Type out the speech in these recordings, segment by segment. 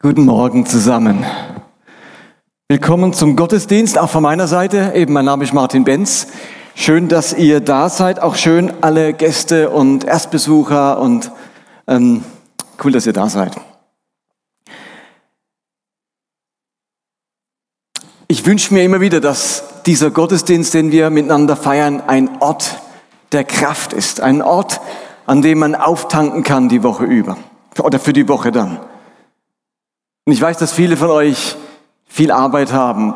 Guten Morgen zusammen. Willkommen zum Gottesdienst, auch von meiner Seite. Eben, mein Name ist Martin Benz. Schön, dass ihr da seid. Auch schön alle Gäste und Erstbesucher und ähm, cool, dass ihr da seid. Ich wünsche mir immer wieder, dass dieser Gottesdienst, den wir miteinander feiern, ein Ort der Kraft ist. Ein Ort, an dem man auftanken kann die Woche über. Oder für die Woche dann. Und ich weiß, dass viele von euch viel Arbeit haben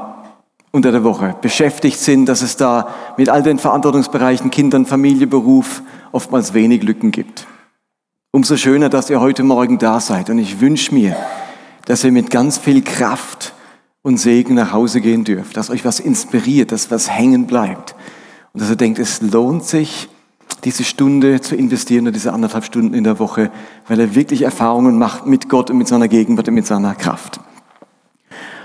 unter der Woche, beschäftigt sind, dass es da mit all den Verantwortungsbereichen Kindern, Familie, Beruf oftmals wenig Lücken gibt. Umso schöner, dass ihr heute Morgen da seid. Und ich wünsche mir, dass ihr mit ganz viel Kraft und Segen nach Hause gehen dürft, dass euch was inspiriert, dass was hängen bleibt. Und dass ihr denkt, es lohnt sich, diese Stunde zu investieren oder diese anderthalb Stunden in der Woche, weil er wirklich Erfahrungen macht mit Gott und mit seiner Gegenwart und mit seiner Kraft.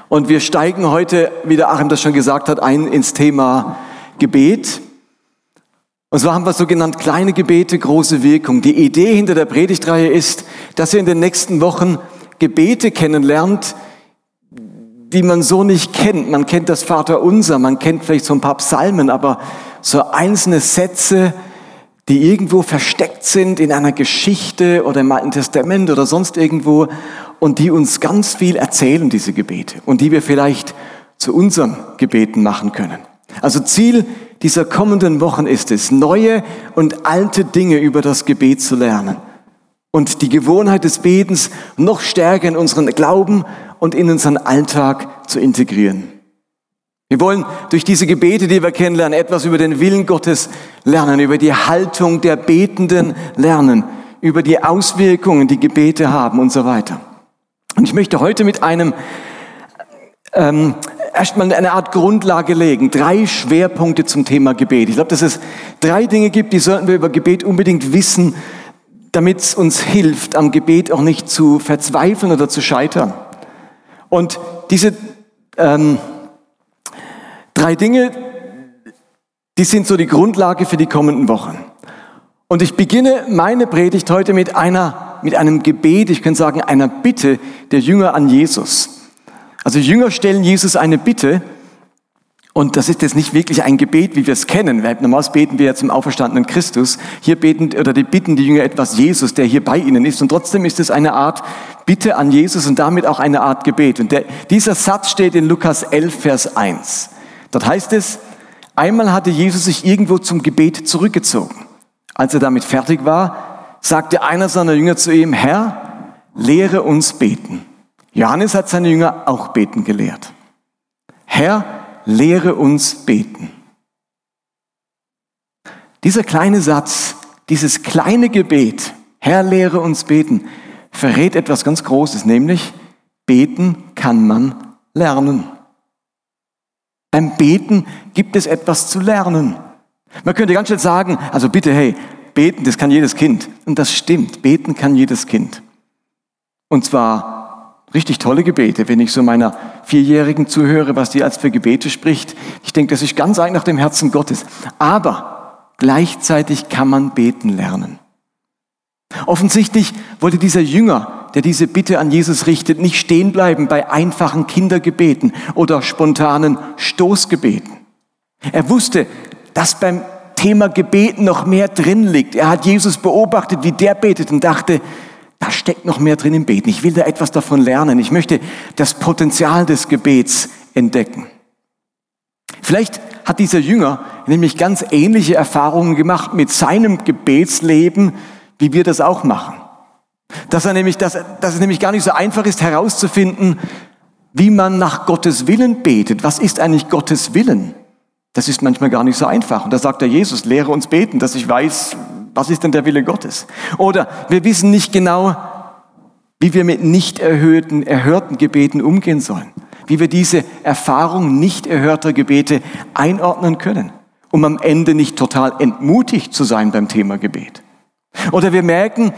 Und wir steigen heute, wie der Achim das schon gesagt hat, ein ins Thema Gebet. Und zwar haben wir so genannt kleine Gebete, große Wirkung. Die Idee hinter der Predigtreihe ist, dass ihr in den nächsten Wochen Gebete kennenlernt, die man so nicht kennt. Man kennt das Vaterunser, man kennt vielleicht so ein paar Psalmen, aber so einzelne Sätze, die irgendwo versteckt sind in einer Geschichte oder im Alten Testament oder sonst irgendwo und die uns ganz viel erzählen, diese Gebete, und die wir vielleicht zu unseren Gebeten machen können. Also Ziel dieser kommenden Wochen ist es, neue und alte Dinge über das Gebet zu lernen und die Gewohnheit des Betens noch stärker in unseren Glauben und in unseren Alltag zu integrieren. Wir wollen durch diese Gebete, die wir kennenlernen, etwas über den Willen Gottes lernen, über die Haltung der Betenden lernen, über die Auswirkungen, die Gebete haben und so weiter. Und ich möchte heute mit einem ähm, erstmal eine Art Grundlage legen, drei Schwerpunkte zum Thema Gebet. Ich glaube, dass es drei Dinge gibt, die sollten wir über Gebet unbedingt wissen, damit es uns hilft, am Gebet auch nicht zu verzweifeln oder zu scheitern. Und diese ähm, Drei Dinge, die sind so die Grundlage für die kommenden Wochen. Und ich beginne meine Predigt heute mit einer, mit einem Gebet, ich könnte sagen, einer Bitte der Jünger an Jesus. Also Jünger stellen Jesus eine Bitte und das ist jetzt nicht wirklich ein Gebet, wie wir es kennen. Normalerweise beten wir ja zum auferstandenen Christus. Hier beten oder die bitten die Jünger etwas Jesus, der hier bei ihnen ist. Und trotzdem ist es eine Art Bitte an Jesus und damit auch eine Art Gebet. Und der, dieser Satz steht in Lukas 11, Vers 1. Dort heißt es, einmal hatte Jesus sich irgendwo zum Gebet zurückgezogen. Als er damit fertig war, sagte einer seiner Jünger zu ihm, Herr, lehre uns beten. Johannes hat seine Jünger auch beten gelehrt. Herr, lehre uns beten. Dieser kleine Satz, dieses kleine Gebet, Herr, lehre uns beten, verrät etwas ganz Großes, nämlich beten kann man lernen. Beim Beten gibt es etwas zu lernen. Man könnte ganz schnell sagen, also bitte, hey, beten, das kann jedes Kind. Und das stimmt, beten kann jedes Kind. Und zwar richtig tolle Gebete, wenn ich so meiner Vierjährigen zuhöre, was die als für Gebete spricht. Ich denke, das ist ganz eigentlich nach dem Herzen Gottes. Aber gleichzeitig kann man beten lernen. Offensichtlich wollte dieser Jünger der diese Bitte an Jesus richtet, nicht stehen bleiben bei einfachen Kindergebeten oder spontanen Stoßgebeten. Er wusste, dass beim Thema Gebeten noch mehr drin liegt. Er hat Jesus beobachtet, wie der betet und dachte, da steckt noch mehr drin im Beten. Ich will da etwas davon lernen. Ich möchte das Potenzial des Gebets entdecken. Vielleicht hat dieser Jünger nämlich ganz ähnliche Erfahrungen gemacht mit seinem Gebetsleben, wie wir das auch machen. Dass, er nämlich, dass, dass es nämlich gar nicht so einfach ist herauszufinden, wie man nach Gottes Willen betet. Was ist eigentlich Gottes Willen? Das ist manchmal gar nicht so einfach. Und da sagt der Jesus, lehre uns beten, dass ich weiß, was ist denn der Wille Gottes? Oder wir wissen nicht genau, wie wir mit nicht erhöhten, erhörten Gebeten umgehen sollen. Wie wir diese Erfahrung nicht erhörter Gebete einordnen können, um am Ende nicht total entmutigt zu sein beim Thema Gebet. Oder wir merken,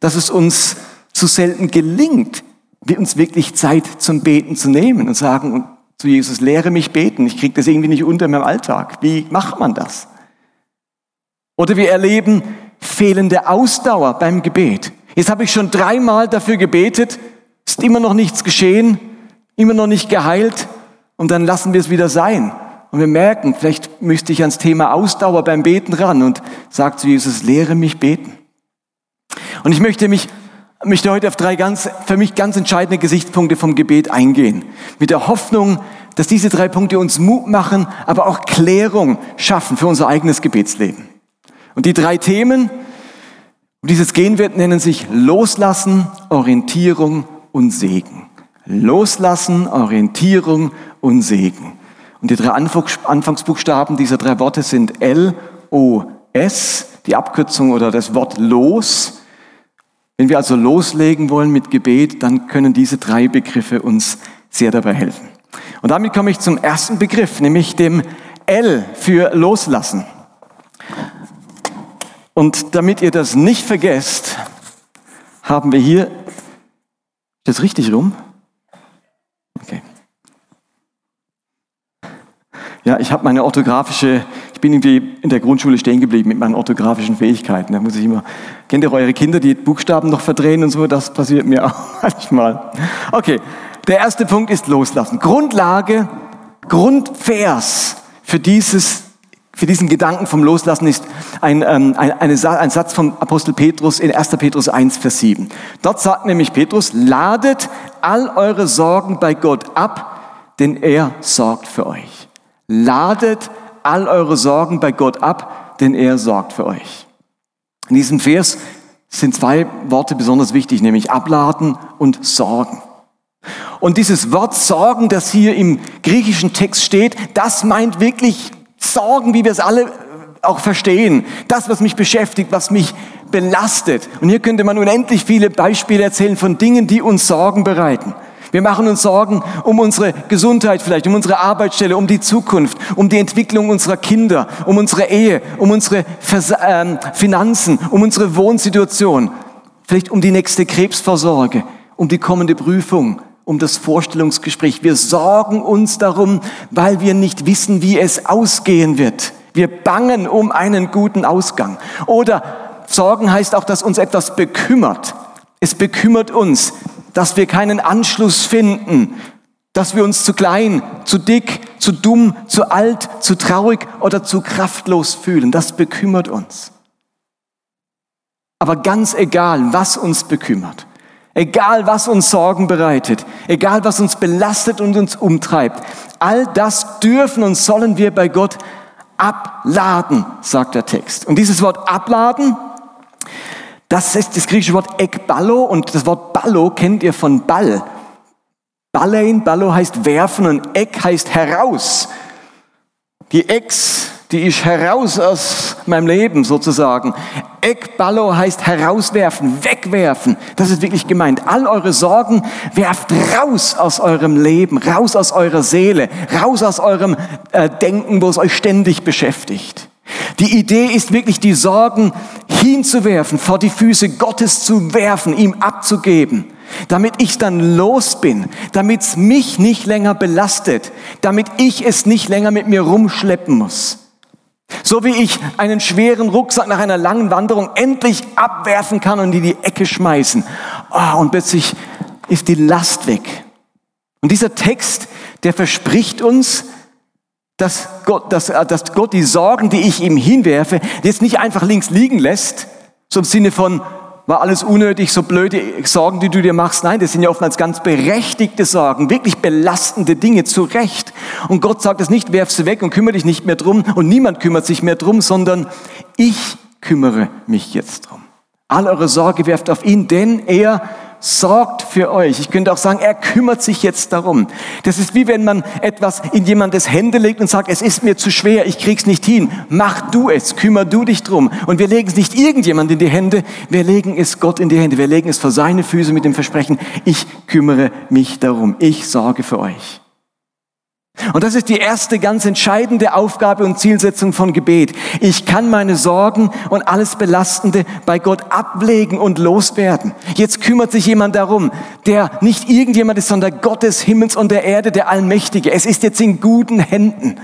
dass es uns zu selten gelingt, wir uns wirklich Zeit zum Beten zu nehmen und sagen zu Jesus, lehre mich beten. Ich kriege das irgendwie nicht unter in meinem Alltag. Wie macht man das? Oder wir erleben fehlende Ausdauer beim Gebet. Jetzt habe ich schon dreimal dafür gebetet, ist immer noch nichts geschehen, immer noch nicht geheilt und dann lassen wir es wieder sein. Und wir merken, vielleicht müsste ich ans Thema Ausdauer beim Beten ran und sagt zu Jesus, lehre mich beten. Und ich möchte mich möchte heute auf drei ganz, für mich ganz entscheidende Gesichtspunkte vom Gebet eingehen. Mit der Hoffnung, dass diese drei Punkte uns Mut machen, aber auch Klärung schaffen für unser eigenes Gebetsleben. Und die drei Themen, um dieses gehen wird, nennen sich Loslassen, Orientierung und Segen. Loslassen, Orientierung und Segen. Und die drei Anfangsbuchstaben dieser drei Worte sind L, O, S, die Abkürzung oder das Wort los. Wenn wir also loslegen wollen mit Gebet, dann können diese drei Begriffe uns sehr dabei helfen. Und damit komme ich zum ersten Begriff, nämlich dem L für loslassen. Und damit ihr das nicht vergesst, haben wir hier, ist das richtig rum? Okay. Ja, ich habe meine orthografische, ich bin irgendwie in der Grundschule stehen geblieben mit meinen orthografischen Fähigkeiten. Da muss ich immer, kennt ihr eure Kinder, die Buchstaben noch verdrehen und so? Das passiert mir auch manchmal. Okay, der erste Punkt ist loslassen. Grundlage, Grundvers für dieses für diesen Gedanken vom Loslassen ist ein, ähm, ein, eine, ein Satz vom Apostel Petrus in 1. Petrus 1, Vers 7. Dort sagt nämlich Petrus, ladet all eure Sorgen bei Gott ab, denn er sorgt für euch. Ladet all eure Sorgen bei Gott ab, denn er sorgt für euch. In diesem Vers sind zwei Worte besonders wichtig, nämlich abladen und sorgen. Und dieses Wort Sorgen, das hier im griechischen Text steht, das meint wirklich Sorgen, wie wir es alle auch verstehen. Das, was mich beschäftigt, was mich belastet. Und hier könnte man unendlich viele Beispiele erzählen von Dingen, die uns Sorgen bereiten. Wir machen uns Sorgen um unsere Gesundheit vielleicht, um unsere Arbeitsstelle, um die Zukunft, um die Entwicklung unserer Kinder, um unsere Ehe, um unsere Vers äh, Finanzen, um unsere Wohnsituation, vielleicht um die nächste Krebsvorsorge, um die kommende Prüfung, um das Vorstellungsgespräch. Wir sorgen uns darum, weil wir nicht wissen, wie es ausgehen wird. Wir bangen um einen guten Ausgang. Oder Sorgen heißt auch, dass uns etwas bekümmert. Es bekümmert uns, dass wir keinen Anschluss finden, dass wir uns zu klein, zu dick, zu dumm, zu alt, zu traurig oder zu kraftlos fühlen. Das bekümmert uns. Aber ganz egal, was uns bekümmert, Egal was uns Sorgen bereitet, egal was uns belastet und uns umtreibt, all das dürfen und sollen wir bei Gott abladen, sagt der Text. Und dieses Wort abladen, das ist das griechische Wort ekballo und das Wort ballo kennt ihr von Ball. Ballein, ballo heißt werfen und ek heißt heraus. Die Ex die ist heraus aus meinem Leben sozusagen. Ekballo heißt herauswerfen, wegwerfen. Das ist wirklich gemeint. All eure Sorgen werft raus aus eurem Leben, raus aus eurer Seele, raus aus eurem äh, Denken, wo es euch ständig beschäftigt. Die Idee ist wirklich, die Sorgen hinzuwerfen, vor die Füße Gottes zu werfen, ihm abzugeben damit ich dann los bin, damit es mich nicht länger belastet, damit ich es nicht länger mit mir rumschleppen muss. So wie ich einen schweren Rucksack nach einer langen Wanderung endlich abwerfen kann und in die Ecke schmeißen. Oh, und plötzlich ist die Last weg. Und dieser Text, der verspricht uns, dass Gott, dass, äh, dass Gott die Sorgen, die ich ihm hinwerfe, jetzt nicht einfach links liegen lässt, im Sinne von, war alles unnötig, so blöde Sorgen, die du dir machst. Nein, das sind ja oftmals ganz berechtigte Sorgen, wirklich belastende Dinge, zu Recht. Und Gott sagt es nicht, werf sie weg und kümmere dich nicht mehr drum und niemand kümmert sich mehr drum, sondern ich kümmere mich jetzt drum. All eure Sorge werft auf ihn, denn er sorgt für euch. Ich könnte auch sagen, er kümmert sich jetzt darum. Das ist wie wenn man etwas in jemandes Hände legt und sagt, es ist mir zu schwer, ich krieg's nicht hin. Mach du es, kümmer du dich drum. Und wir legen es nicht irgendjemand in die Hände, wir legen es Gott in die Hände. Wir legen es vor seine Füße mit dem Versprechen, ich kümmere mich darum, ich sorge für euch. Und das ist die erste ganz entscheidende Aufgabe und Zielsetzung von Gebet. Ich kann meine Sorgen und alles Belastende bei Gott ablegen und loswerden. Jetzt kümmert sich jemand darum, der nicht irgendjemand ist, sondern Gott des Himmels und der Erde, der Allmächtige. Es ist jetzt in guten Händen.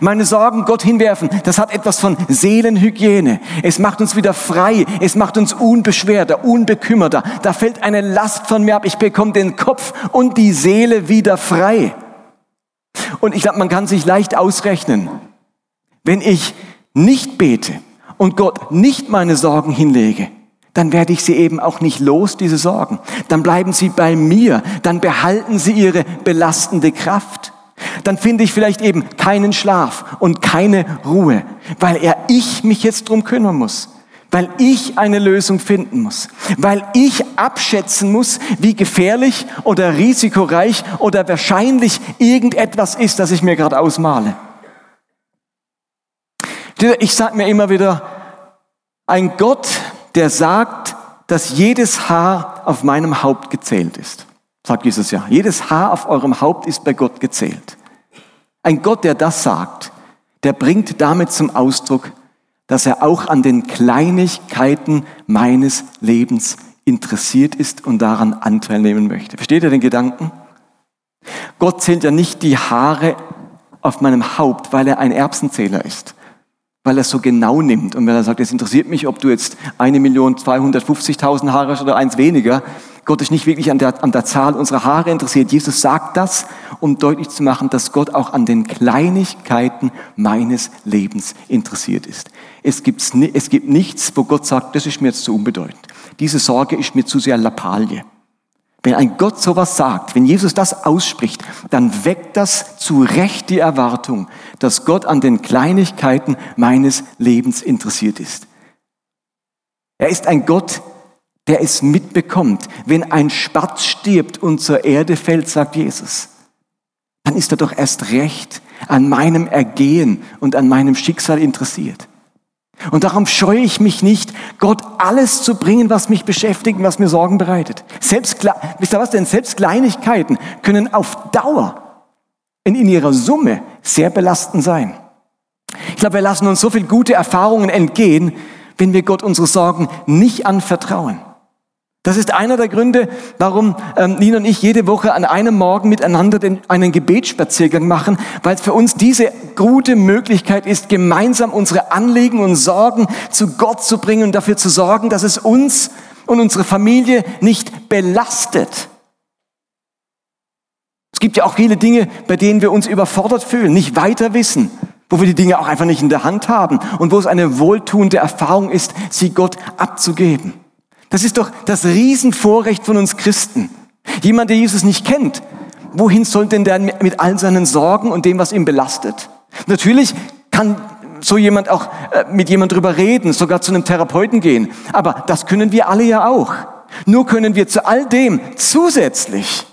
Meine Sorgen Gott hinwerfen, das hat etwas von Seelenhygiene. Es macht uns wieder frei. Es macht uns unbeschwerter, unbekümmerter. Da fällt eine Last von mir ab. Ich bekomme den Kopf und die Seele wieder frei. Und ich glaube, man kann sich leicht ausrechnen, wenn ich nicht bete und Gott nicht meine Sorgen hinlege, dann werde ich sie eben auch nicht los, diese Sorgen. Dann bleiben sie bei mir, dann behalten sie ihre belastende Kraft. Dann finde ich vielleicht eben keinen Schlaf und keine Ruhe, weil er ich mich jetzt drum kümmern muss weil ich eine Lösung finden muss, weil ich abschätzen muss, wie gefährlich oder risikoreich oder wahrscheinlich irgendetwas ist, das ich mir gerade ausmale. Ich sage mir immer wieder, ein Gott, der sagt, dass jedes Haar auf meinem Haupt gezählt ist. Sagt Jesus ja. Jedes Haar auf eurem Haupt ist bei Gott gezählt. Ein Gott, der das sagt, der bringt damit zum Ausdruck, dass er auch an den Kleinigkeiten meines Lebens interessiert ist und daran Anteil nehmen möchte. Versteht ihr den Gedanken? Gott zählt ja nicht die Haare auf meinem Haupt, weil er ein Erbsenzähler ist, weil er so genau nimmt und weil er sagt, es interessiert mich, ob du jetzt eine Million 250.000 Haare hast oder eins weniger. Gott ist nicht wirklich an der, an der Zahl unserer Haare interessiert. Jesus sagt das, um deutlich zu machen, dass Gott auch an den Kleinigkeiten meines Lebens interessiert ist. Es, gibt's, es gibt nichts, wo Gott sagt, das ist mir jetzt zu unbedeutend. Diese Sorge ist mir zu sehr Lappalie. Wenn ein Gott sowas sagt, wenn Jesus das ausspricht, dann weckt das zu Recht die Erwartung, dass Gott an den Kleinigkeiten meines Lebens interessiert ist. Er ist ein Gott, der es mitbekommt. Wenn ein Spatz stirbt und zur Erde fällt, sagt Jesus, dann ist er doch erst recht an meinem Ergehen und an meinem Schicksal interessiert. Und darum scheue ich mich nicht, Gott alles zu bringen, was mich beschäftigt und was mir Sorgen bereitet. Selbst, wisst ihr was denn? Selbst Kleinigkeiten können auf Dauer in, in ihrer Summe sehr belastend sein. Ich glaube, wir lassen uns so viele gute Erfahrungen entgehen, wenn wir Gott unsere Sorgen nicht anvertrauen. Das ist einer der Gründe, warum ähm, Nina und ich jede Woche an einem Morgen miteinander einen Gebetsspaziergang machen, weil es für uns diese gute Möglichkeit ist, gemeinsam unsere Anliegen und Sorgen zu Gott zu bringen und dafür zu sorgen, dass es uns und unsere Familie nicht belastet. Es gibt ja auch viele Dinge, bei denen wir uns überfordert fühlen, nicht weiter wissen, wo wir die Dinge auch einfach nicht in der Hand haben und wo es eine wohltuende Erfahrung ist, sie Gott abzugeben. Das ist doch das Riesenvorrecht von uns Christen. Jemand, der Jesus nicht kennt, wohin soll denn der mit all seinen Sorgen und dem, was ihn belastet? Natürlich kann so jemand auch äh, mit jemand drüber reden, sogar zu einem Therapeuten gehen. Aber das können wir alle ja auch. Nur können wir zu all dem zusätzlich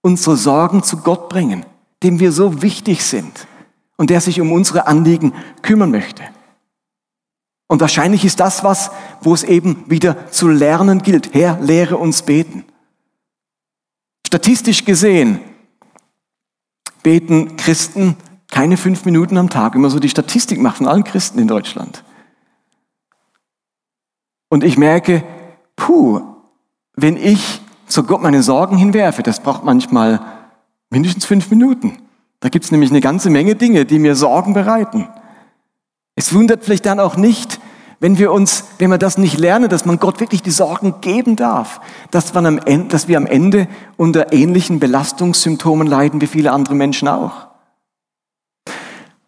unsere Sorgen zu Gott bringen, dem wir so wichtig sind und der sich um unsere Anliegen kümmern möchte. Und wahrscheinlich ist das was, wo es eben wieder zu lernen gilt. Herr, lehre uns beten. Statistisch gesehen beten Christen keine fünf Minuten am Tag, man so die Statistik macht von allen Christen in Deutschland. Und ich merke, puh, wenn ich zu Gott meine Sorgen hinwerfe, das braucht manchmal mindestens fünf Minuten. Da gibt es nämlich eine ganze Menge Dinge, die mir Sorgen bereiten. Es wundert vielleicht dann auch nicht, wenn wir uns, wenn wir das nicht lernen, dass man Gott wirklich die Sorgen geben darf, dass, man am Ende, dass wir am Ende unter ähnlichen Belastungssymptomen leiden wie viele andere Menschen auch.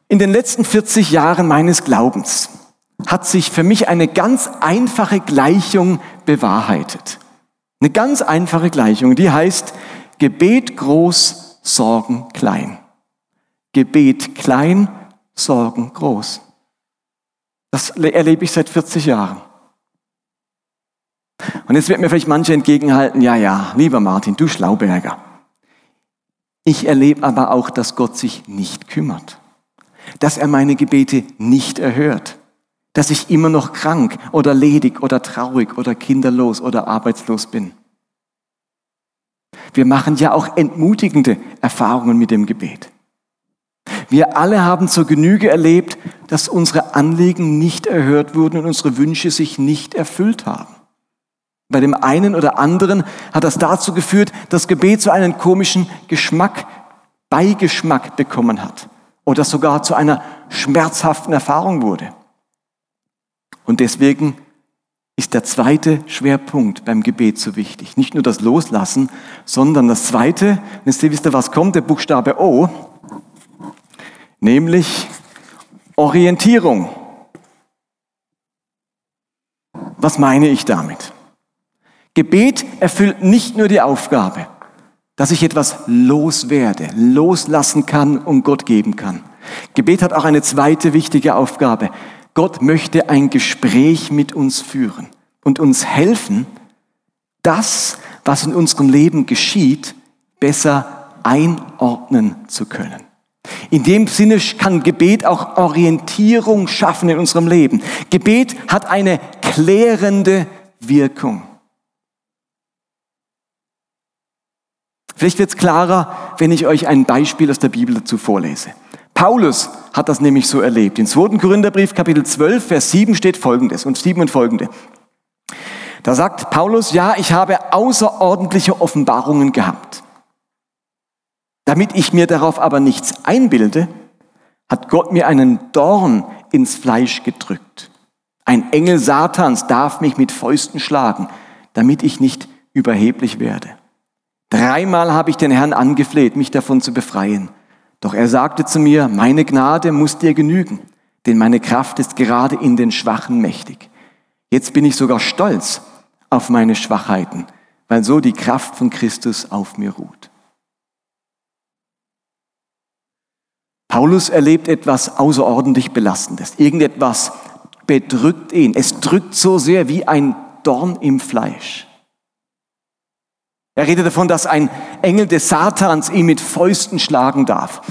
In den letzten 40 Jahren meines Glaubens hat sich für mich eine ganz einfache Gleichung bewahrheitet. Eine ganz einfache Gleichung, die heißt Gebet groß, Sorgen klein. Gebet klein, Sorgen groß. Das erlebe ich seit 40 Jahren. Und jetzt wird mir vielleicht manche entgegenhalten, ja, ja, lieber Martin, du Schlauberger. Ich erlebe aber auch, dass Gott sich nicht kümmert, dass er meine Gebete nicht erhört, dass ich immer noch krank oder ledig oder traurig oder kinderlos oder arbeitslos bin. Wir machen ja auch entmutigende Erfahrungen mit dem Gebet. Wir alle haben zur Genüge erlebt, dass unsere Anliegen nicht erhört wurden und unsere Wünsche sich nicht erfüllt haben. Bei dem einen oder anderen hat das dazu geführt, dass Gebet so einen komischen Geschmack, Beigeschmack bekommen hat oder sogar zu einer schmerzhaften Erfahrung wurde. Und deswegen ist der zweite Schwerpunkt beim Gebet so wichtig. Nicht nur das Loslassen, sondern das zweite, jetzt wisst was kommt, der Buchstabe O, nämlich Orientierung. Was meine ich damit? Gebet erfüllt nicht nur die Aufgabe, dass ich etwas loswerde, loslassen kann und Gott geben kann. Gebet hat auch eine zweite wichtige Aufgabe. Gott möchte ein Gespräch mit uns führen und uns helfen, das, was in unserem Leben geschieht, besser einordnen zu können. In dem Sinne kann Gebet auch Orientierung schaffen in unserem Leben. Gebet hat eine klärende Wirkung. Vielleicht wird es klarer, wenn ich euch ein Beispiel aus der Bibel dazu vorlese. Paulus hat das nämlich so erlebt. In 2. Korintherbrief Kapitel 12, Vers 7 steht folgendes und 7 und folgende. Da sagt Paulus, ja, ich habe außerordentliche Offenbarungen gehabt. Damit ich mir darauf aber nichts einbilde, hat Gott mir einen Dorn ins Fleisch gedrückt. Ein Engel Satans darf mich mit Fäusten schlagen, damit ich nicht überheblich werde. Dreimal habe ich den Herrn angefleht, mich davon zu befreien. Doch er sagte zu mir, meine Gnade muss dir genügen, denn meine Kraft ist gerade in den Schwachen mächtig. Jetzt bin ich sogar stolz auf meine Schwachheiten, weil so die Kraft von Christus auf mir ruht. Paulus erlebt etwas außerordentlich Belastendes. Irgendetwas bedrückt ihn. Es drückt so sehr wie ein Dorn im Fleisch. Er redet davon, dass ein Engel des Satans ihn mit Fäusten schlagen darf.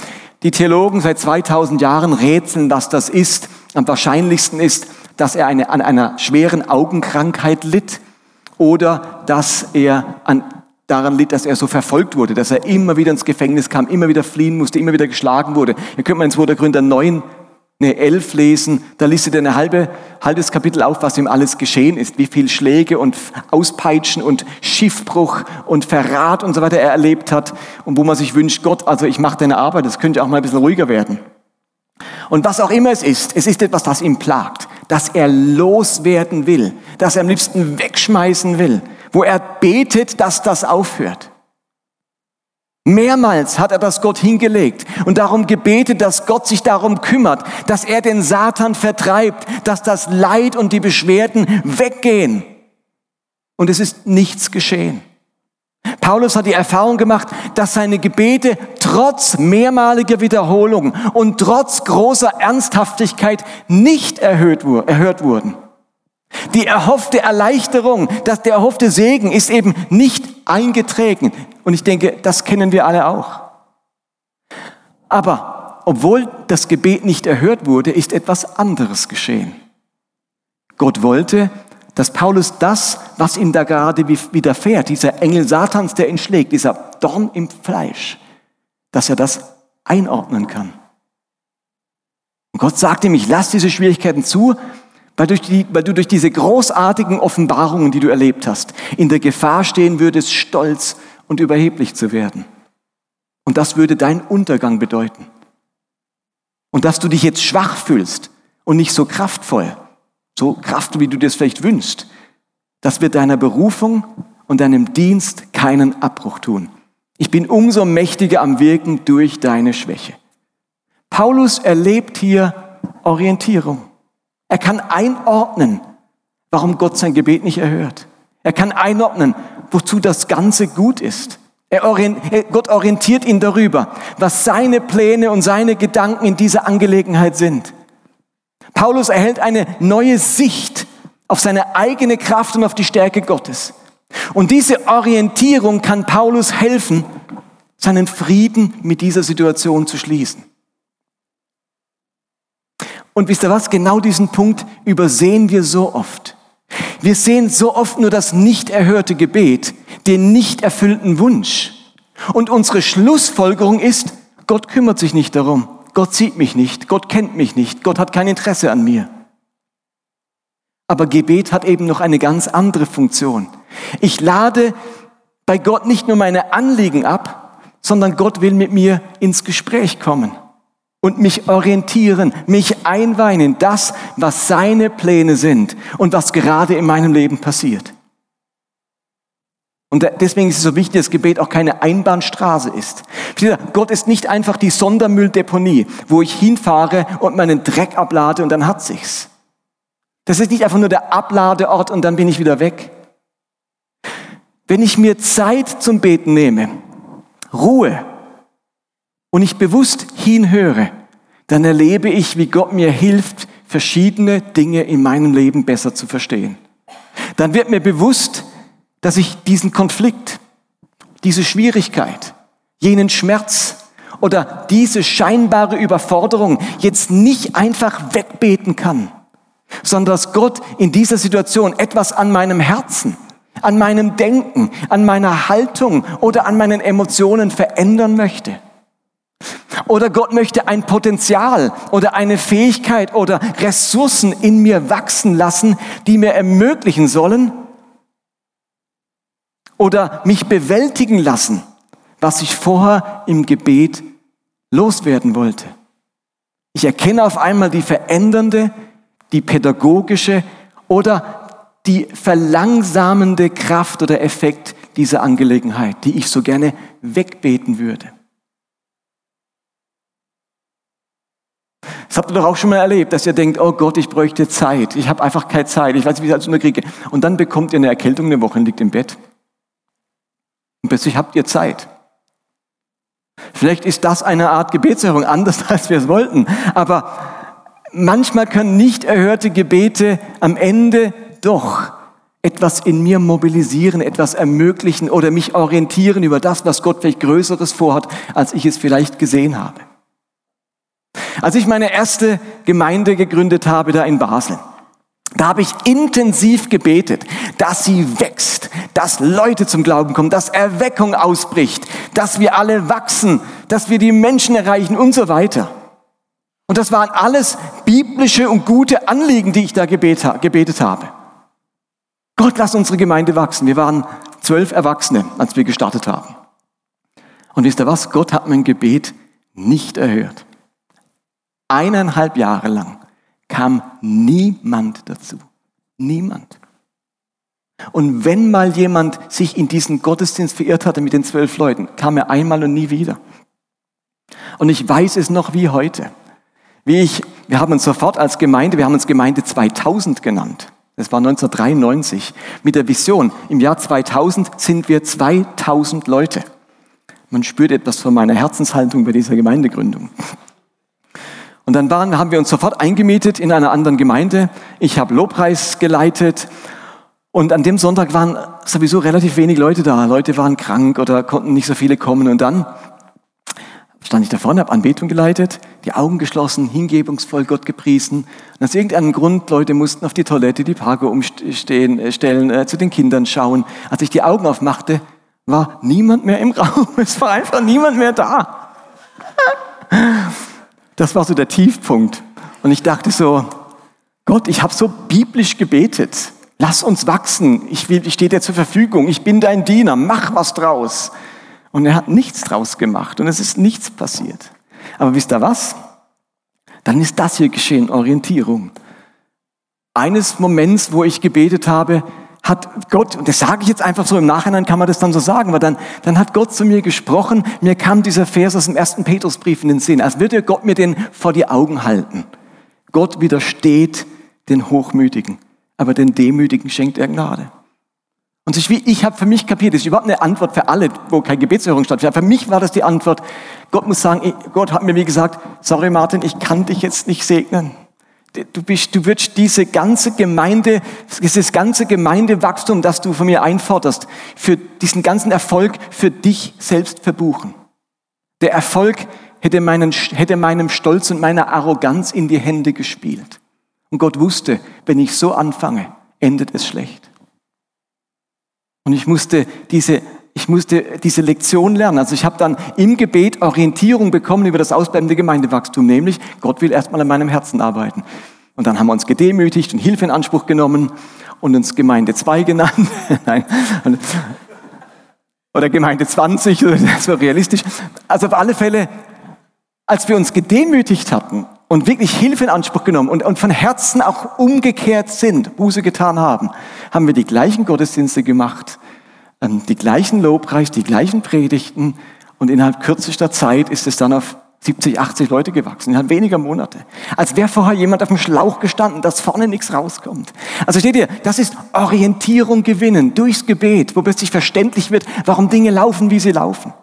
Die Theologen seit 2000 Jahren rätseln, was das ist. Am wahrscheinlichsten ist, dass er eine, an einer schweren Augenkrankheit litt oder dass er an, daran litt, dass er so verfolgt wurde, dass er immer wieder ins Gefängnis kam, immer wieder fliehen musste, immer wieder geschlagen wurde. Ihr könnt mal in 2. Gründer 9 eine 11 lesen, da listet er ein halbe, halbes Kapitel auf, was ihm alles geschehen ist, wie viel Schläge und Auspeitschen und Schiffbruch und Verrat und so weiter er erlebt hat und wo man sich wünscht, Gott, also ich mache deine Arbeit, das könnte auch mal ein bisschen ruhiger werden. Und was auch immer es ist, es ist etwas, das ihn plagt, das er loswerden will, das er am liebsten wegschmeißen will, wo er betet, dass das aufhört. Mehrmals hat er das Gott hingelegt und darum gebetet, dass Gott sich darum kümmert, dass er den Satan vertreibt, dass das Leid und die Beschwerden weggehen. Und es ist nichts geschehen. Paulus hat die Erfahrung gemacht, dass seine Gebete trotz mehrmaliger Wiederholung und trotz großer Ernsthaftigkeit nicht erhöht, erhört wurden. Die erhoffte Erleichterung, dass der erhoffte Segen ist eben nicht eingetreten. Und ich denke, das kennen wir alle auch. Aber obwohl das Gebet nicht erhört wurde, ist etwas anderes geschehen. Gott wollte, dass Paulus das, was ihm da gerade widerfährt, dieser Engel Satans, der ihn schlägt, dieser Dorn im Fleisch, dass er das einordnen kann. Und Gott sagte ihm, ich lasse diese Schwierigkeiten zu, weil, die, weil du durch diese großartigen Offenbarungen, die du erlebt hast, in der Gefahr stehen würdest, stolz und überheblich zu werden. Und das würde dein Untergang bedeuten. Und dass du dich jetzt schwach fühlst und nicht so kraftvoll, so kraftvoll, wie du dir das vielleicht wünschst, das wird deiner Berufung und deinem Dienst keinen Abbruch tun. Ich bin umso mächtiger am Wirken durch deine Schwäche. Paulus erlebt hier Orientierung. Er kann einordnen, warum Gott sein Gebet nicht erhört. Er kann einordnen, wozu das Ganze gut ist. Orient, Gott orientiert ihn darüber, was seine Pläne und seine Gedanken in dieser Angelegenheit sind. Paulus erhält eine neue Sicht auf seine eigene Kraft und auf die Stärke Gottes. Und diese Orientierung kann Paulus helfen, seinen Frieden mit dieser Situation zu schließen. Und wisst ihr was? Genau diesen Punkt übersehen wir so oft. Wir sehen so oft nur das nicht erhörte Gebet, den nicht erfüllten Wunsch. Und unsere Schlussfolgerung ist, Gott kümmert sich nicht darum. Gott sieht mich nicht, Gott kennt mich nicht, Gott hat kein Interesse an mir. Aber Gebet hat eben noch eine ganz andere Funktion. Ich lade bei Gott nicht nur meine Anliegen ab, sondern Gott will mit mir ins Gespräch kommen und mich orientieren, mich einweihen in das, was seine Pläne sind und was gerade in meinem Leben passiert. Und deswegen ist es so wichtig, dass Gebet auch keine Einbahnstraße ist. Gott ist nicht einfach die Sondermülldeponie, wo ich hinfahre und meinen Dreck ablade und dann hat sich's. Das ist nicht einfach nur der Abladeort und dann bin ich wieder weg. Wenn ich mir Zeit zum Beten nehme, Ruhe und ich bewusst hinhöre, dann erlebe ich, wie Gott mir hilft, verschiedene Dinge in meinem Leben besser zu verstehen. Dann wird mir bewusst, dass ich diesen Konflikt, diese Schwierigkeit, jenen Schmerz oder diese scheinbare Überforderung jetzt nicht einfach wegbeten kann, sondern dass Gott in dieser Situation etwas an meinem Herzen, an meinem Denken, an meiner Haltung oder an meinen Emotionen verändern möchte. Oder Gott möchte ein Potenzial oder eine Fähigkeit oder Ressourcen in mir wachsen lassen, die mir ermöglichen sollen, oder mich bewältigen lassen, was ich vorher im Gebet loswerden wollte. Ich erkenne auf einmal die verändernde, die pädagogische oder die verlangsamende Kraft oder Effekt dieser Angelegenheit, die ich so gerne wegbeten würde. Das habt ihr doch auch schon mal erlebt, dass ihr denkt, oh Gott, ich bräuchte Zeit. Ich habe einfach keine Zeit. Ich weiß nicht, wie ich das unterkriege. Und dann bekommt ihr eine Erkältung eine Woche und liegt im Bett. Und plötzlich habt ihr Zeit. Vielleicht ist das eine Art Gebetserhörung, anders als wir es wollten. Aber manchmal können nicht erhörte Gebete am Ende doch etwas in mir mobilisieren, etwas ermöglichen oder mich orientieren über das, was Gott vielleicht Größeres vorhat, als ich es vielleicht gesehen habe. Als ich meine erste Gemeinde gegründet habe, da in Basel, da habe ich intensiv gebetet, dass sie wächst, dass Leute zum Glauben kommen, dass Erweckung ausbricht, dass wir alle wachsen, dass wir die Menschen erreichen und so weiter. Und das waren alles biblische und gute Anliegen, die ich da gebetet habe. Gott, lass unsere Gemeinde wachsen. Wir waren zwölf Erwachsene, als wir gestartet haben. Und wisst ihr was? Gott hat mein Gebet nicht erhört. Eineinhalb Jahre lang kam niemand dazu. Niemand. Und wenn mal jemand sich in diesen Gottesdienst verirrt hatte mit den zwölf Leuten, kam er einmal und nie wieder. Und ich weiß es noch wie heute. Wie ich, wir haben uns sofort als Gemeinde, wir haben uns Gemeinde 2000 genannt. Das war 1993. Mit der Vision, im Jahr 2000 sind wir 2000 Leute. Man spürt etwas von meiner Herzenshaltung bei dieser Gemeindegründung. Und dann waren, haben wir uns sofort eingemietet in einer anderen Gemeinde. Ich habe Lobpreis geleitet. Und an dem Sonntag waren sowieso relativ wenig Leute da. Leute waren krank oder konnten nicht so viele kommen. Und dann stand ich da vorne, habe Anbetung geleitet, die Augen geschlossen, hingebungsvoll Gott gepriesen. Und aus irgendeinem Grund, Leute mussten auf die Toilette, die Parke umstehen, äh, stellen, äh, zu den Kindern schauen. Als ich die Augen aufmachte, war niemand mehr im Raum. Es war einfach niemand mehr da. Das war so der Tiefpunkt. Und ich dachte so, Gott, ich habe so biblisch gebetet. Lass uns wachsen. Ich, will, ich stehe dir zur Verfügung. Ich bin dein Diener. Mach was draus. Und er hat nichts draus gemacht und es ist nichts passiert. Aber wisst ihr was? Dann ist das hier geschehen, Orientierung. Eines Moments, wo ich gebetet habe, hat Gott, und das sage ich jetzt einfach so, im Nachhinein kann man das dann so sagen, aber dann, dann hat Gott zu mir gesprochen, mir kam dieser Vers aus dem ersten Petrusbrief in den Sinn, als würde Gott mir den vor die Augen halten. Gott widersteht den Hochmütigen, aber den Demütigen schenkt er Gnade. Und ich, ich habe für mich kapiert, das ist überhaupt eine Antwort für alle, wo keine Gebetserhörung stattfindet. Für mich war das die Antwort, Gott muss sagen, Gott hat mir wie gesagt, sorry Martin, ich kann dich jetzt nicht segnen. Du, bist, du wirst diese ganze Gemeinde, dieses ganze Gemeindewachstum, das du von mir einforderst, für diesen ganzen Erfolg für dich selbst verbuchen. Der Erfolg hätte, meinen, hätte meinem Stolz und meiner Arroganz in die Hände gespielt. Und Gott wusste, wenn ich so anfange, endet es schlecht. Und ich musste diese ich musste diese Lektion lernen. Also ich habe dann im Gebet Orientierung bekommen über das ausbleibende Gemeindewachstum, nämlich Gott will erstmal an meinem Herzen arbeiten. Und dann haben wir uns gedemütigt und Hilfe in Anspruch genommen und uns Gemeinde 2 genannt. Nein. Oder Gemeinde 20, das war realistisch. Also auf alle Fälle, als wir uns gedemütigt hatten und wirklich Hilfe in Anspruch genommen und, und von Herzen auch umgekehrt sind, Buße getan haben, haben wir die gleichen Gottesdienste gemacht, die gleichen Lobpreis, die gleichen Predigten und innerhalb kürzester Zeit ist es dann auf 70, 80 Leute gewachsen, innerhalb weniger Monate. Als wäre vorher jemand auf dem Schlauch gestanden, dass vorne nichts rauskommt. Also steht ihr, das ist Orientierung gewinnen durchs Gebet, wo plötzlich verständlich wird, warum Dinge laufen, wie sie laufen.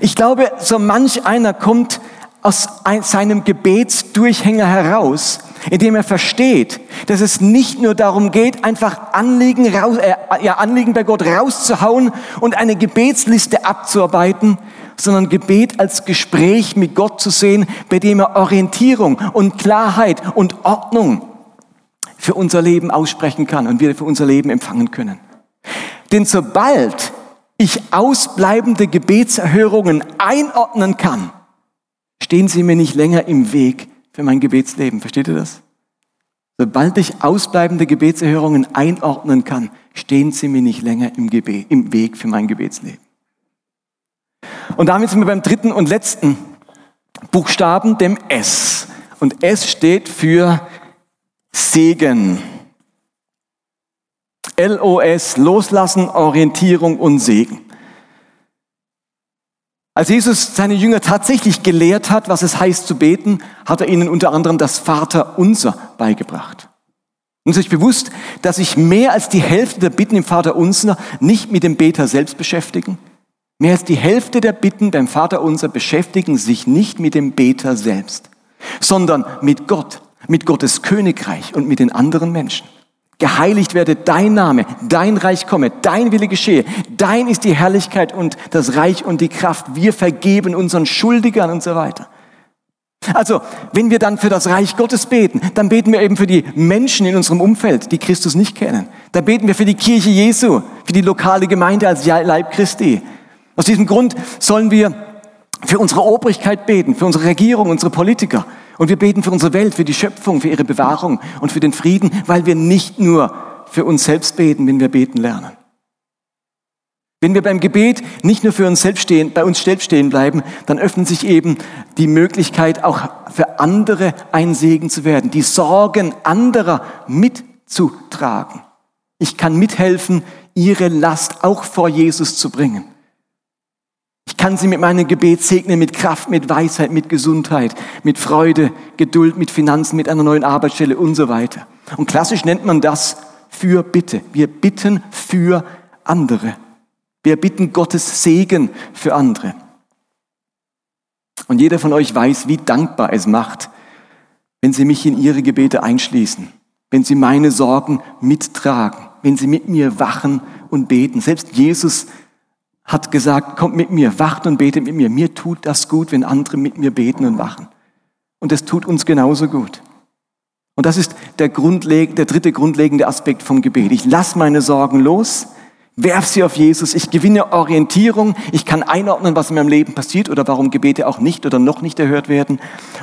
Ich glaube, so manch einer kommt aus seinem Gebetsdurchhänger heraus, indem er versteht, dass es nicht nur darum geht, einfach Anliegen, raus, äh, ja, Anliegen bei Gott rauszuhauen und eine Gebetsliste abzuarbeiten, sondern Gebet als Gespräch mit Gott zu sehen, bei dem er Orientierung und Klarheit und Ordnung für unser Leben aussprechen kann und wir für unser Leben empfangen können. Denn sobald ich ausbleibende Gebetserhörungen einordnen kann, stehen sie mir nicht länger im Weg für mein Gebetsleben. Versteht ihr das? Sobald ich ausbleibende Gebetserhörungen einordnen kann, stehen sie mir nicht länger im, Gebet, im Weg für mein Gebetsleben. Und damit sind wir beim dritten und letzten Buchstaben, dem S. Und S steht für Segen. LOS, Loslassen, Orientierung und Segen. Als Jesus seine Jünger tatsächlich gelehrt hat, was es heißt zu beten, hat er ihnen unter anderem das Vaterunser beigebracht. Und sich bewusst, dass sich mehr als die Hälfte der Bitten im Vaterunser nicht mit dem Beter selbst beschäftigen. Mehr als die Hälfte der Bitten beim Vaterunser beschäftigen sich nicht mit dem Beter selbst, sondern mit Gott, mit Gottes Königreich und mit den anderen Menschen. Geheiligt werde dein Name, dein Reich komme, dein Wille geschehe. Dein ist die Herrlichkeit und das Reich und die Kraft. Wir vergeben unseren Schuldigern und so weiter. Also, wenn wir dann für das Reich Gottes beten, dann beten wir eben für die Menschen in unserem Umfeld, die Christus nicht kennen. Dann beten wir für die Kirche Jesu, für die lokale Gemeinde als Leib Christi. Aus diesem Grund sollen wir für unsere Obrigkeit beten, für unsere Regierung, unsere Politiker. Und wir beten für unsere Welt, für die Schöpfung, für ihre Bewahrung und für den Frieden, weil wir nicht nur für uns selbst beten, wenn wir beten lernen. Wenn wir beim Gebet nicht nur für uns selbst stehen, bei uns selbst stehen bleiben, dann öffnet sich eben die Möglichkeit, auch für andere ein Segen zu werden, die Sorgen anderer mitzutragen. Ich kann mithelfen, ihre Last auch vor Jesus zu bringen. Ich kann sie mit meinem Gebet segnen, mit Kraft, mit Weisheit, mit Gesundheit, mit Freude, Geduld, mit Finanzen, mit einer neuen Arbeitsstelle und so weiter. Und klassisch nennt man das für Bitte. Wir bitten für andere. Wir bitten Gottes Segen für andere. Und jeder von euch weiß, wie dankbar es macht, wenn Sie mich in Ihre Gebete einschließen, wenn Sie meine Sorgen mittragen, wenn Sie mit mir wachen und beten. Selbst Jesus hat gesagt, kommt mit mir, wacht und betet mit mir. Mir tut das gut, wenn andere mit mir beten und wachen. Und es tut uns genauso gut. Und das ist der, grundleg der dritte grundlegende Aspekt vom Gebet. Ich lasse meine Sorgen los, werf sie auf Jesus, ich gewinne Orientierung, ich kann einordnen, was in meinem Leben passiert oder warum Gebete auch nicht oder noch nicht erhört werden.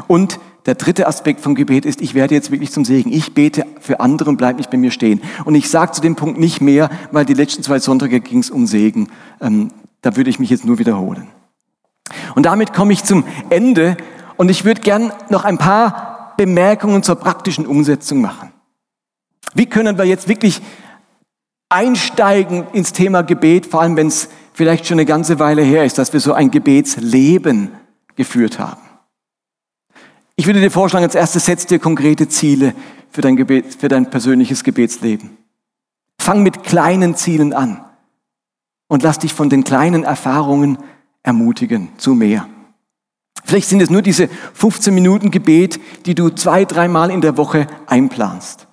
Und der dritte Aspekt vom Gebet ist, ich werde jetzt wirklich zum Segen. Ich bete für andere und bleib nicht bei mir stehen. Und ich sage zu dem Punkt nicht mehr, weil die letzten zwei Sonntage ging es um Segen. Ähm, da würde ich mich jetzt nur wiederholen. Und damit komme ich zum Ende und ich würde gern noch ein paar Bemerkungen zur praktischen Umsetzung machen. Wie können wir jetzt wirklich einsteigen ins Thema Gebet, vor allem wenn es vielleicht schon eine ganze Weile her ist, dass wir so ein Gebetsleben geführt haben? Ich würde dir vorschlagen, als erstes setz dir konkrete Ziele für dein, Gebet, für dein persönliches Gebetsleben. Fang mit kleinen Zielen an und lass dich von den kleinen Erfahrungen ermutigen zu mehr. Vielleicht sind es nur diese 15 Minuten Gebet, die du zwei, dreimal in der Woche einplanst.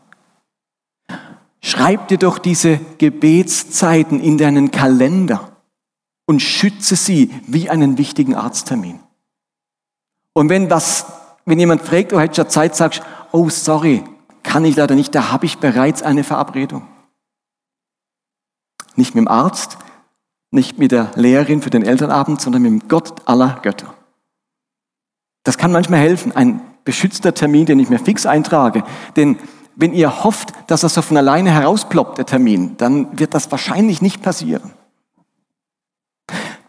Schreib dir doch diese Gebetszeiten in deinen Kalender und schütze sie wie einen wichtigen Arzttermin. Und wenn was wenn jemand fragt, oh, hättest du Zeit, sagst oh, sorry, kann ich leider nicht, da habe ich bereits eine Verabredung. Nicht mit dem Arzt, nicht mit der Lehrerin für den Elternabend, sondern mit dem Gott aller Götter. Das kann manchmal helfen, ein beschützter Termin, den ich mir fix eintrage. Denn wenn ihr hofft, dass das so von alleine herausploppt, der Termin, dann wird das wahrscheinlich nicht passieren.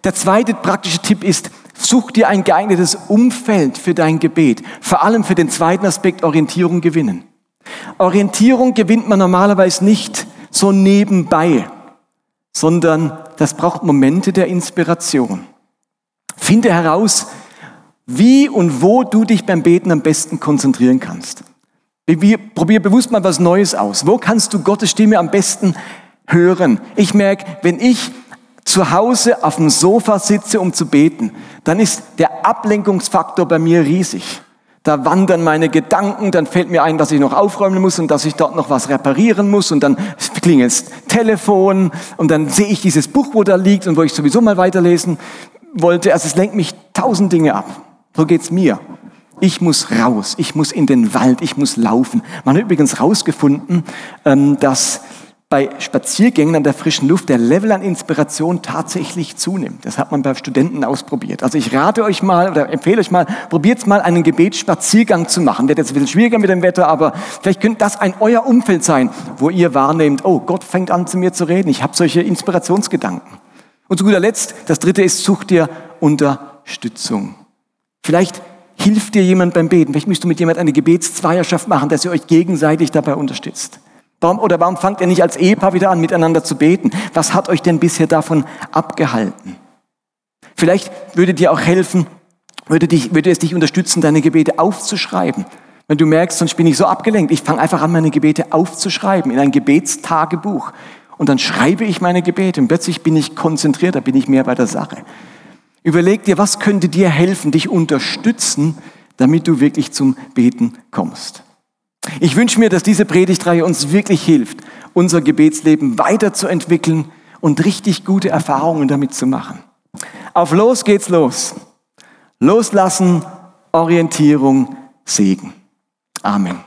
Der zweite praktische Tipp ist, such dir ein geeignetes Umfeld für dein Gebet. Vor allem für den zweiten Aspekt Orientierung gewinnen. Orientierung gewinnt man normalerweise nicht so nebenbei, sondern das braucht Momente der Inspiration. Finde heraus, wie und wo du dich beim Beten am besten konzentrieren kannst. Probier bewusst mal was Neues aus. Wo kannst du Gottes Stimme am besten hören? Ich merke, wenn ich zu Hause auf dem Sofa sitze, um zu beten, dann ist der Ablenkungsfaktor bei mir riesig. Da wandern meine Gedanken, dann fällt mir ein, dass ich noch aufräumen muss und dass ich dort noch was reparieren muss und dann klingelt das Telefon und dann sehe ich dieses Buch, wo da liegt und wo ich sowieso mal weiterlesen wollte. Also es lenkt mich tausend Dinge ab. So geht's mir. Ich muss raus, ich muss in den Wald, ich muss laufen. Man hat übrigens rausgefunden, ähm, dass bei Spaziergängen an der frischen Luft der Level an Inspiration tatsächlich zunimmt. Das hat man bei Studenten ausprobiert. Also ich rate euch mal oder empfehle euch mal, probiert mal einen Gebetsspaziergang zu machen. Wird jetzt ein bisschen schwieriger mit dem Wetter, aber vielleicht könnte das ein euer Umfeld sein, wo ihr wahrnehmt, oh, Gott fängt an zu mir zu reden. Ich habe solche Inspirationsgedanken. Und zu guter Letzt, das dritte ist, such dir Unterstützung. Vielleicht hilft dir jemand beim Beten. Vielleicht müsst du mit jemand eine Gebetszweierschaft machen, dass ihr euch gegenseitig dabei unterstützt. Warum, oder warum fangt ihr nicht als Ehepaar wieder an, miteinander zu beten? Was hat euch denn bisher davon abgehalten? Vielleicht würde dir auch helfen, würde, dich, würde es dich unterstützen, deine Gebete aufzuschreiben. Wenn du merkst, sonst bin ich so abgelenkt, ich fange einfach an, meine Gebete aufzuschreiben in ein Gebetstagebuch. Und dann schreibe ich meine Gebete und plötzlich bin ich konzentriert, da bin ich mehr bei der Sache. Überleg dir, was könnte dir helfen, dich unterstützen, damit du wirklich zum Beten kommst. Ich wünsche mir, dass diese Predigtreihe uns wirklich hilft, unser Gebetsleben weiterzuentwickeln und richtig gute Erfahrungen damit zu machen. Auf los geht's los. Loslassen, Orientierung, Segen. Amen.